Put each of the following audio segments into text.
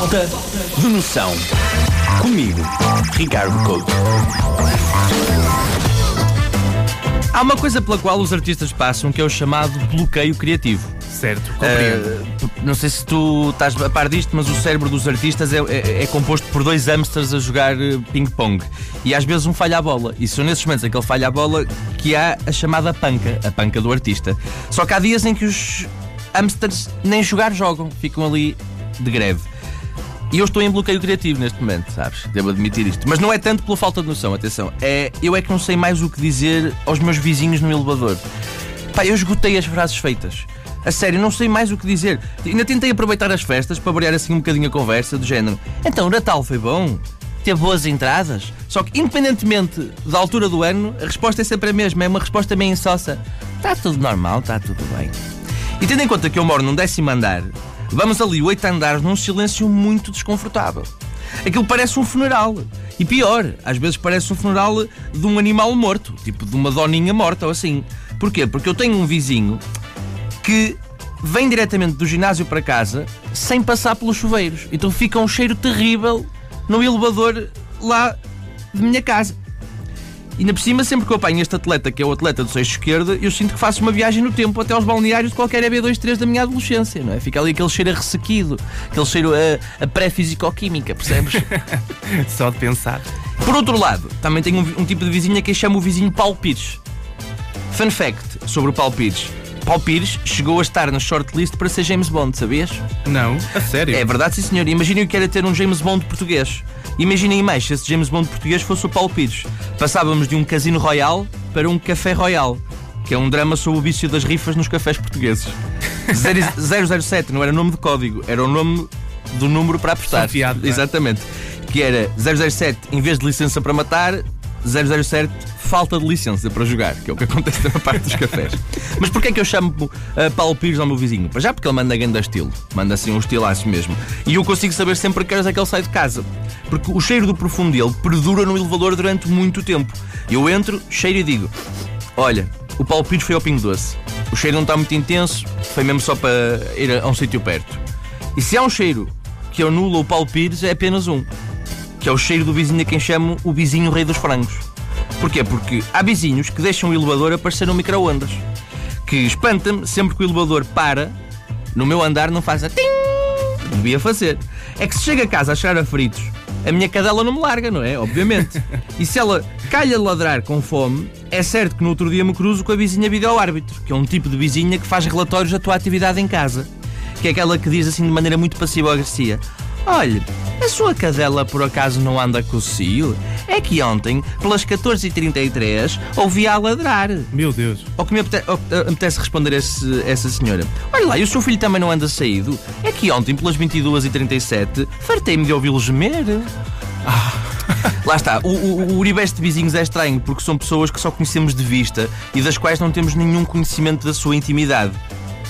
Falta de noção. Comigo, Ricardo Couto. Há uma coisa pela qual os artistas passam que é o chamado bloqueio criativo. Certo, compreendo. Uh, não sei se tu estás a par disto, mas o cérebro dos artistas é, é- é composto por dois hamsters a jogar eh, ping-pong. E às vezes um falha a bola. E são nesses momentos em que ele falha a bola que há a chamada panca, a panca do artista. Só que há dias em que os hamsters nem jogar jogam, ficam ali de greve. E eu estou em bloqueio criativo neste momento, sabes? Devo admitir isto. Mas não é tanto pela falta de noção, atenção. É, eu é que não sei mais o que dizer aos meus vizinhos no elevador. Pá, eu esgotei as frases feitas. A sério, não sei mais o que dizer. Ainda tentei aproveitar as festas para variar assim um bocadinho a conversa, do género. Então, o Natal foi bom? Teve boas entradas? Só que, independentemente da altura do ano, a resposta é sempre a mesma. É uma resposta meio insossa. Está tudo normal, está tudo bem. E tendo em conta que eu moro num décimo andar, vamos ali oito andares num silêncio muito desconfortável. Aquilo parece um funeral. E pior, às vezes parece um funeral de um animal morto, tipo de uma doninha morta ou assim. Porquê? Porque eu tenho um vizinho que vem diretamente do ginásio para casa sem passar pelos chuveiros. Então fica um cheiro terrível no elevador lá de minha casa. E ainda por cima, sempre que eu apanho este atleta, que é o atleta do seixo esquerdo, eu sinto que faço uma viagem no tempo até aos balneários de qualquer EB23 da minha adolescência, não é? Fica ali aquele cheiro a ressequido, aquele cheiro a, a pré-fisicoquímica, percebes? Só de pensar. Por outro lado, também tenho um, um tipo de vizinha que eu chamo o vizinho Paulo Pires. Fun fact sobre o Paulo Pires. Paulo Pires chegou a estar na shortlist para ser James Bond, sabias? Não, a sério. É verdade, sim senhor. Imaginem o que era ter um James Bond português. Imaginem mais se esse James Bond português fosse o Paulo Pires. Passávamos de um casino royal para um café royal, que é um drama sobre o vício das rifas nos cafés portugueses. Zero- 007 não era nome de código, era o nome do número para apostar. Não é? Exatamente. Que era 007 em vez de licença para matar, 007 falta de licença para jogar, que é o que acontece na parte dos cafés. Mas porquê é que eu chamo uh, Paulo Pires ao meu vizinho? Para já porque ele manda grande estilo, manda assim um estilaço mesmo. E eu consigo saber sempre que horas é que ele sai de casa. Porque o cheiro do perfume dele perdura no elevador durante muito tempo. Eu entro, cheiro e digo: Olha, o Paulo Pires foi ao Pingo Doce. O cheiro não está muito intenso, foi mesmo só para ir a, um sítio perto. E se há um cheiro que anula o Paulo Pires, é apenas um que é o cheiro do vizinho a quem chamo o vizinho rei dos frangos. Porquê? Porque há vizinhos que deixam o elevador a parecer um micro-ondas. Que espanta-me sempre que o elevador para, no meu andar não faz a tim, devia fazer. É que se chega a casa a cheirar a fritos, a minha cadela não me larga, não é? Obviamente. E se ela calha de ladrar com fome, é certo que no outro dia me cruzo com a vizinha vídeo-árbitro, que é um tipo de vizinha que faz relatórios da tua atividade em casa. Que é aquela que diz assim de maneira muito passiva-agressiva: Olha, a sua cadela por acaso não anda com o cio? É que ontem, pelas 14h33, ouvi-a a ladrar. Meu Deus. Ou que me eh, apetece responder a esse- essa senhora. Olha lá, e o seu filho também não anda saído? É que ontem, pelas 22h37, fartei-me de ouvi-lo gemer. Lá está, o, o, o Uribeste de vizinhos é estranho porque são pessoas que só conhecemos de vista e das quais não temos nenhum conhecimento da sua intimidade.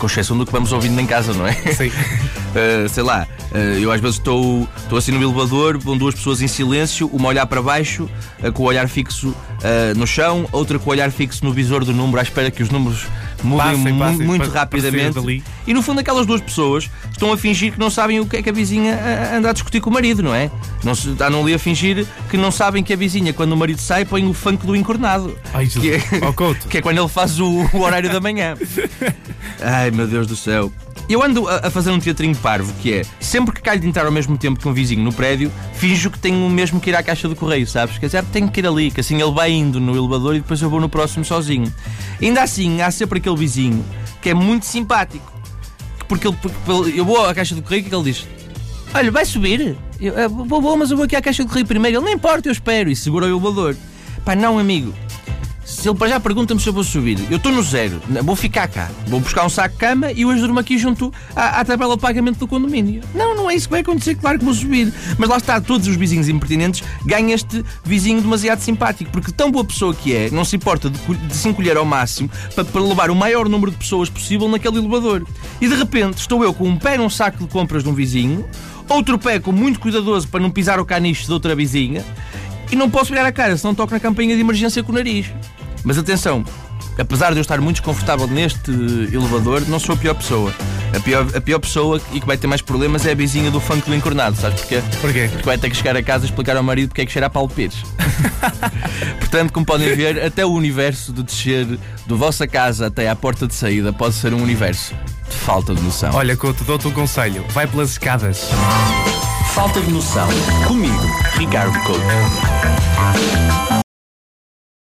Com exceção do que vamos ouvindo em casa, não é? Sim. Uh, sei lá, uh, eu às vezes estou estou assim no elevador, vão duas pessoas em silêncio, uma a olhar para baixo, uh, com o olhar fixo no chão, outra com o olhar fixo no visor do número, à espera que os números mudem Passem, passem, muito sair rapidamente. E no fundo, aquelas duas pessoas estão a fingir que não sabem o que é que a vizinha uh, anda a discutir com o marido, não é? Não se, andam ali a fingir que não sabem que a vizinha, quando o marido sai, põe o funk do encornado. Ai, que, é, que é quando ele faz o, o horário da manhã. Ai meu Deus do céu. Eu ando a, a fazer um teatrinho parvo que é sempre que calho de entrar ao mesmo tempo que um vizinho no prédio, finjo que tenho mesmo que ir à caixa do correio, sabes? Quer dizer, tenho que ir ali, que assim ele vai indo no elevador e depois eu vou no próximo sozinho. Ainda assim, há sempre aquele vizinho que é muito simpático. Porque ele, porque eu vou à caixa do correio e o que é que ele diz? Olha, vai subir? Eu, "Ah, vou, vou, mas eu vou aqui à caixa do correio primeiro. Ele, não importa, eu espero. E segura o elevador. Pá, não, amigo. Se ele para já pergunta-me se eu vou subir, eu estou no zero, vou ficar cá, vou buscar um saco de cama e hoje durmo aqui junto à, à tabela de pagamento do condomínio. Não, não é isso que vai acontecer, claro que vou subir. Mas lá está, todos os vizinhos impertinentes ganham este vizinho demasiado simpático, porque tão boa pessoa que é, não se importa de, se encolher ao máximo para, para levar o maior número de pessoas possível naquele elevador. E de repente estou eu com um pé num saco de compras de um vizinho, outro pé com muito cuidadoso para não pisar o caniche de outra vizinha, e não posso virar a cara se não toco na campainha de emergência com o nariz. Mas atenção, apesar de eu estar muito desconfortável neste elevador, não sou a pior pessoa. A pior, a pior pessoa e que vai ter mais problemas é a vizinha do funk do encornado, sabes porquê? Porquê? Porque vai ter que chegar a casa e explicar ao marido porque é que cheira a Paulo Pires. Portanto, como podem ver, até o universo de descer do vossa casa até à porta de saída pode ser um universo de falta de noção. Olha, Couto, dou-te um conselho. Vai pelas escadas. Falta de noção. Comigo, Ricardo Couto.